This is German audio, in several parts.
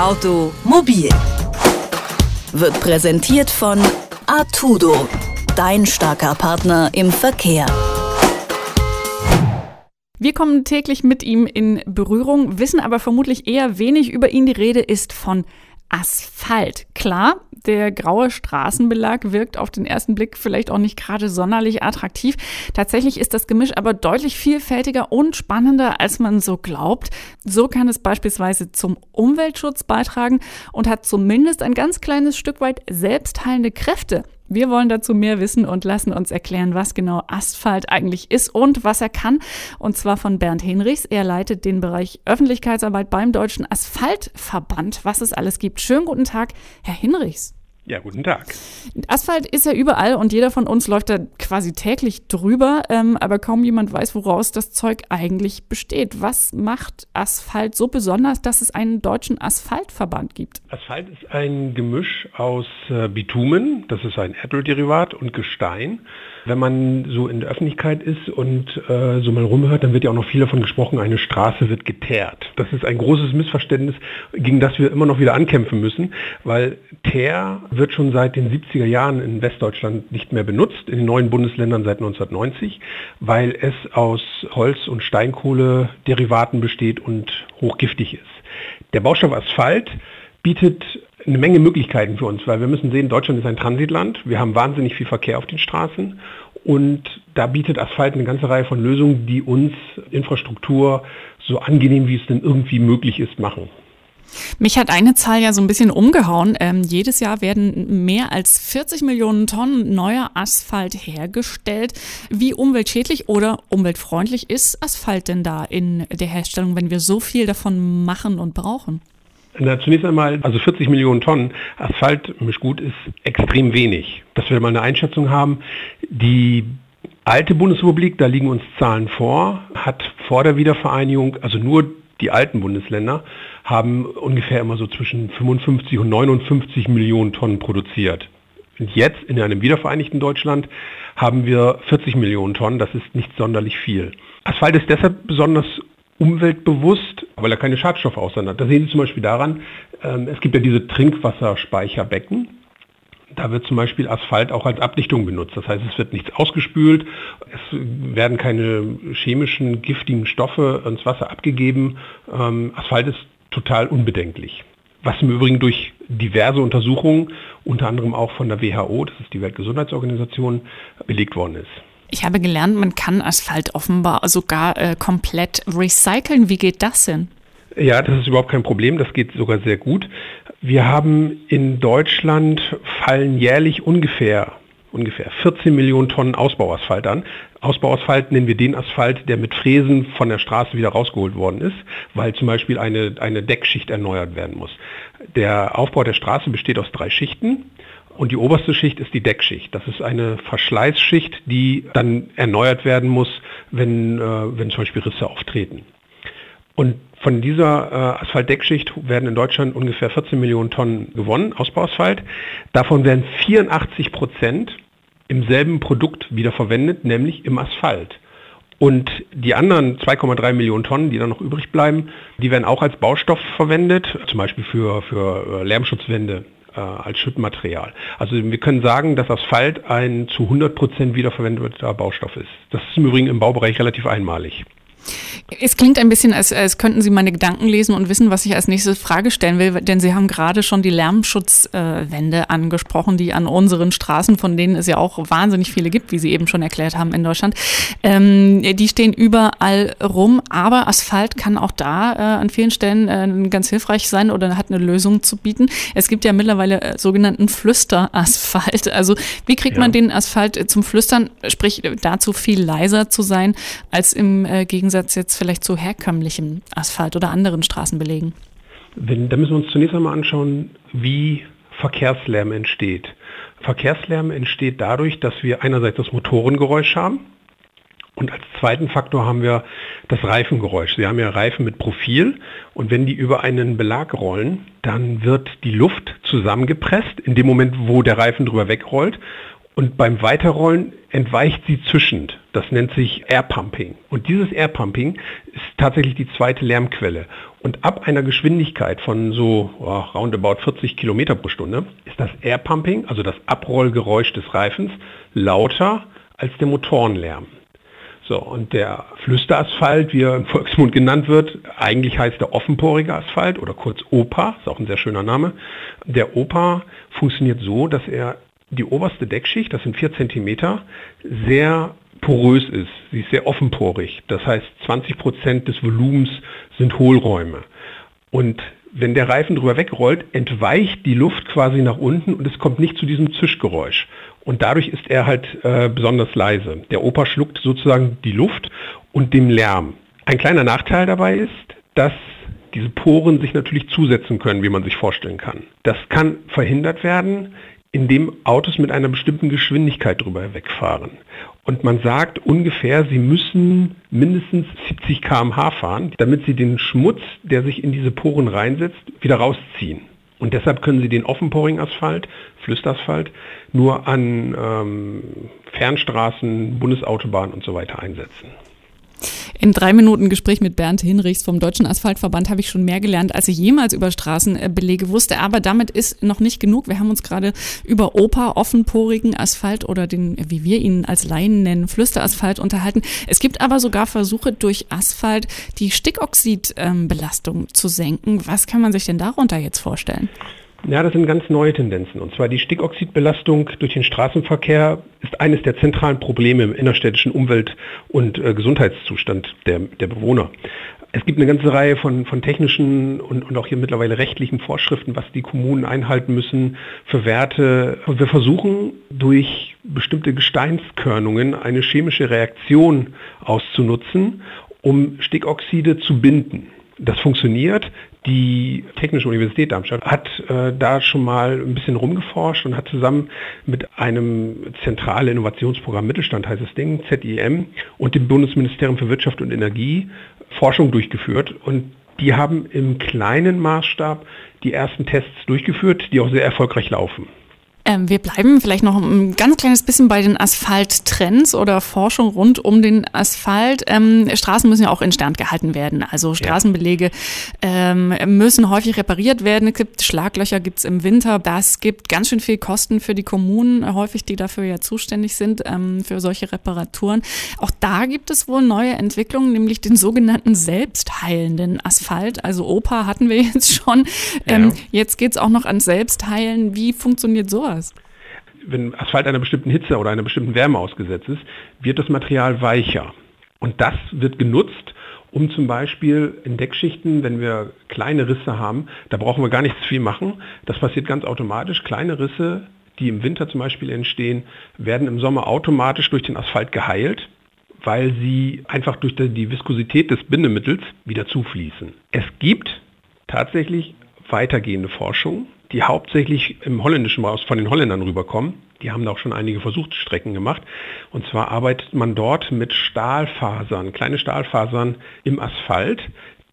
Automobil wird präsentiert von Artudo, dein starker Partner im Verkehr. Wir kommen täglich mit ihm in Berührung, wissen aber vermutlich eher wenig über ihn. Die Rede ist von Asphalt. Klar, der graue Straßenbelag wirkt auf den ersten Blick vielleicht auch nicht gerade sonderlich attraktiv. Tatsächlich ist das Gemisch aber deutlich vielfältiger und spannender, als man so glaubt. So kann es beispielsweise zum Umweltschutz beitragen und hat zumindest ein ganz kleines Stück weit selbstheilende Kräfte. Wir wollen dazu mehr wissen und lassen uns erklären, was genau Asphalt eigentlich ist und was er kann. Und zwar von Bernd Henrichs. Er leitet den Bereich Öffentlichkeitsarbeit beim Deutschen Asphaltverband. Was es alles gibt. Schönen guten Tag, Herr Hinrichs. Ja, guten Tag. Asphalt ist ja überall und jeder von uns läuft da quasi täglich drüber, ähm, aber kaum jemand weiß, woraus das Zeug eigentlich besteht. Was macht Asphalt so besonders, dass es einen deutschen Asphaltverband gibt? Asphalt ist ein Gemisch aus äh, Bitumen, das ist ein Erdölderivat, und Gestein. Wenn man so in der Öffentlichkeit ist und äh, so mal rumhört, dann wird ja auch noch viel davon gesprochen, eine Straße wird geteert. Das ist ein großes Missverständnis, gegen das wir immer noch wieder ankämpfen müssen, weil Teer wird schon seit den 70er Jahren in Westdeutschland nicht mehr benutzt, in den neuen Bundesländern seit 1990, weil es aus Holz- und Steinkohle-Derivaten besteht und hochgiftig ist. Der Baustoff Asphalt bietet eine Menge Möglichkeiten für uns, weil wir müssen sehen, Deutschland ist ein Transitland. Wir haben wahnsinnig viel Verkehr auf den Straßen und da bietet Asphalt eine ganze Reihe von Lösungen, die uns Infrastruktur so angenehm, wie es denn irgendwie möglich ist, machen. Mich hat eine Zahl ja so ein bisschen umgehauen. Ähm, jedes Jahr werden mehr als 40 Millionen Tonnen neuer Asphalt hergestellt. Wie umweltschädlich oder umweltfreundlich ist Asphalt denn da in der Herstellung, wenn wir so viel davon machen und brauchen? Na, zunächst einmal, also 40 Millionen Tonnen Asphaltmischgut ist extrem wenig. Dass wir mal eine Einschätzung haben, die alte Bundesrepublik, da liegen uns Zahlen vor, hat vor der Wiedervereinigung, also nur die alten Bundesländer, haben ungefähr immer so zwischen 55 und 59 Millionen Tonnen produziert. Und jetzt in einem wiedervereinigten Deutschland haben wir 40 Millionen Tonnen. Das ist nicht sonderlich viel. Asphalt ist deshalb besonders umweltbewusst, weil er keine Schadstoffe aussondert. Das sehen Sie zum Beispiel daran, ähm, es gibt ja diese Trinkwasserspeicherbecken. Da wird zum Beispiel Asphalt auch als Abdichtung benutzt. Das heißt, es wird nichts ausgespült, es werden keine chemischen, giftigen Stoffe ins Wasser abgegeben. Ähm, Asphalt ist total unbedenklich. Was im Übrigen durch diverse Untersuchungen, unter anderem auch von der WHO, das ist die Weltgesundheitsorganisation, belegt worden ist. Ich habe gelernt, man kann Asphalt offenbar sogar äh, komplett recyceln. Wie geht das denn? Ja, das ist überhaupt kein Problem. Das geht sogar sehr gut. Wir haben in Deutschland fallen jährlich ungefähr ungefähr 14 Millionen Tonnen Ausbauasphalt an. Ausbauasphalt nennen wir den Asphalt, der mit Fräsen von der Straße wieder rausgeholt worden ist, weil zum Beispiel eine, eine Deckschicht erneuert werden muss. Der Aufbau der Straße besteht aus drei Schichten. Und die oberste Schicht ist die Deckschicht. Das ist eine Verschleißschicht, die dann erneuert werden muss, wenn, äh, wenn zum Beispiel Risse auftreten. Und von dieser äh, Asphaltdeckschicht werden in Deutschland ungefähr 14 Millionen Tonnen gewonnen, Ausbauasphalt. Davon werden 84 Prozent im selben Produkt wiederverwendet, nämlich im Asphalt. Und die anderen 2,3 Millionen Tonnen, die dann noch übrig bleiben, die werden auch als Baustoff verwendet, zum Beispiel für, für äh, Lärmschutzwände äh, als Schüttmaterial. Also wir können sagen, dass Asphalt ein zu 100 Prozent wiederverwendeter Baustoff ist. Das ist im Übrigen im Baubereich relativ einmalig. Es klingt ein bisschen, als, als könnten Sie meine Gedanken lesen und wissen, was ich als nächste Frage stellen will, denn Sie haben gerade schon die Lärmschutzwände äh, angesprochen, die an unseren Straßen, von denen es ja auch wahnsinnig viele gibt, wie Sie eben schon erklärt haben in Deutschland, ähm, die stehen überall rum, aber Asphalt kann auch da äh, an vielen Stellen äh, ganz hilfreich sein oder hat eine Lösung zu bieten. Es gibt ja mittlerweile äh, sogenannten Flüsterasphalt. Also wie kriegt ja. man den Asphalt zum Flüstern, sprich dazu viel leiser zu sein als im äh, Gegensatz jetzt vielleicht zu herkömmlichem Asphalt oder anderen Straßenbelegen? Wenn, da müssen wir uns zunächst einmal anschauen, wie Verkehrslärm entsteht. Verkehrslärm entsteht dadurch, dass wir einerseits das Motorengeräusch haben und als zweiten Faktor haben wir das Reifengeräusch. Sie haben ja Reifen mit Profil und wenn die über einen Belag rollen, dann wird die Luft zusammengepresst in dem Moment, wo der Reifen drüber wegrollt und beim Weiterrollen entweicht sie zischend. Das nennt sich Airpumping. Und dieses Airpumping ist tatsächlich die zweite Lärmquelle. Und ab einer Geschwindigkeit von so oh, roundabout 40 Kilometer pro Stunde ist das Airpumping, also das Abrollgeräusch des Reifens, lauter als der Motorenlärm. So, und der Flüsterasphalt, wie er im Volksmund genannt wird, eigentlich heißt der offenporige Asphalt oder kurz OPA, ist auch ein sehr schöner Name. Der OPA funktioniert so, dass er die oberste Deckschicht, das sind vier Zentimeter, sehr porös ist. Sie ist sehr offenporig. Das heißt, 20 Prozent des Volumens sind Hohlräume. Und wenn der Reifen drüber wegrollt, entweicht die Luft quasi nach unten und es kommt nicht zu diesem Zischgeräusch. Und dadurch ist er halt äh, besonders leise. Der Opa schluckt sozusagen die Luft und den Lärm. Ein kleiner Nachteil dabei ist, dass diese Poren sich natürlich zusetzen können, wie man sich vorstellen kann. Das kann verhindert werden, indem Autos mit einer bestimmten Geschwindigkeit drüber wegfahren. Und man sagt ungefähr, sie müssen mindestens 70 km/h fahren, damit sie den Schmutz, der sich in diese Poren reinsetzt, wieder rausziehen. Und deshalb können sie den offenporigen Asphalt, Flüsterasphalt, nur an ähm, Fernstraßen, Bundesautobahnen und so weiter einsetzen. In drei Minuten Gespräch mit Bernd Hinrichs vom Deutschen Asphaltverband habe ich schon mehr gelernt, als ich jemals über Straßenbelege wusste. Aber damit ist noch nicht genug. Wir haben uns gerade über Opa, offenporigen Asphalt oder den, wie wir ihn als Laien nennen, Flüsterasphalt unterhalten. Es gibt aber sogar Versuche, durch Asphalt die Stickoxidbelastung zu senken. Was kann man sich denn darunter jetzt vorstellen? Ja, das sind ganz neue Tendenzen. Und zwar die Stickoxidbelastung durch den Straßenverkehr ist eines der zentralen Probleme im innerstädtischen Umwelt- und äh, Gesundheitszustand der, der Bewohner. Es gibt eine ganze Reihe von, von technischen und, und auch hier mittlerweile rechtlichen Vorschriften, was die Kommunen einhalten müssen für Werte. Wir versuchen durch bestimmte Gesteinskörnungen eine chemische Reaktion auszunutzen, um Stickoxide zu binden. Das funktioniert. Die Technische Universität Darmstadt hat äh, da schon mal ein bisschen rumgeforscht und hat zusammen mit einem zentralen Innovationsprogramm Mittelstand, heißt das Ding, ZIM, und dem Bundesministerium für Wirtschaft und Energie Forschung durchgeführt. Und die haben im kleinen Maßstab die ersten Tests durchgeführt, die auch sehr erfolgreich laufen. Ähm, wir bleiben vielleicht noch ein ganz kleines bisschen bei den Asphalttrends oder Forschung rund um den Asphalt. Ähm, Straßen müssen ja auch instand gehalten werden. Also Straßenbelege ähm, müssen häufig repariert werden. Es gibt Schlaglöcher, gibt es im Winter. Das gibt ganz schön viel Kosten für die Kommunen, häufig die dafür ja zuständig sind, ähm, für solche Reparaturen. Auch da gibt es wohl neue Entwicklungen, nämlich den sogenannten selbstheilenden Asphalt. Also Opa hatten wir jetzt schon. Ja. Ähm, jetzt geht es auch noch ans Selbstheilen. Wie funktioniert sowas? Sowas? Wenn Asphalt einer bestimmten Hitze oder einer bestimmten Wärme ausgesetzt ist, wird das Material weicher. Und das wird genutzt, um zum Beispiel in Deckschichten, wenn wir kleine Risse haben, da brauchen wir gar nichts viel machen. Das passiert ganz automatisch. Kleine Risse, die im Winter zum Beispiel entstehen, werden im Sommer automatisch durch den Asphalt geheilt, weil sie einfach durch die Viskosität des Bindemittels wieder zufließen. Es gibt tatsächlich weitergehende Forschung, die hauptsächlich im holländischen Raum von den Holländern rüberkommen. Die haben da auch schon einige Versuchsstrecken gemacht. Und zwar arbeitet man dort mit Stahlfasern, kleine Stahlfasern im Asphalt,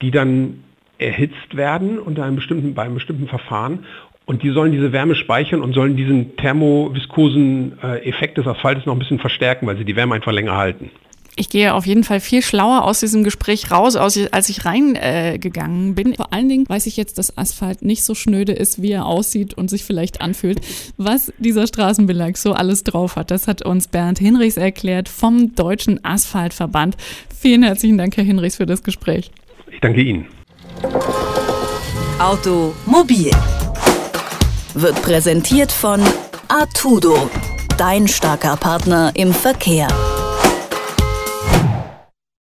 die dann erhitzt werden unter einem bestimmten, bei einem bestimmten Verfahren. Und die sollen diese Wärme speichern und sollen diesen thermoviskosen äh, Effekt des Asphaltes noch ein bisschen verstärken, weil sie die Wärme einfach länger halten. Ich gehe auf jeden Fall viel schlauer aus diesem Gespräch raus, als ich reingegangen äh, bin. Vor allen Dingen weiß ich jetzt, dass Asphalt nicht so schnöde ist, wie er aussieht und sich vielleicht anfühlt. Was dieser Straßenbelag so alles drauf hat, das hat uns Bernd Hinrichs erklärt vom Deutschen Asphaltverband. Vielen herzlichen Dank, Herr Hinrichs, für das Gespräch. Ich danke Ihnen. Automobil wird präsentiert von Artudo, dein starker Partner im Verkehr.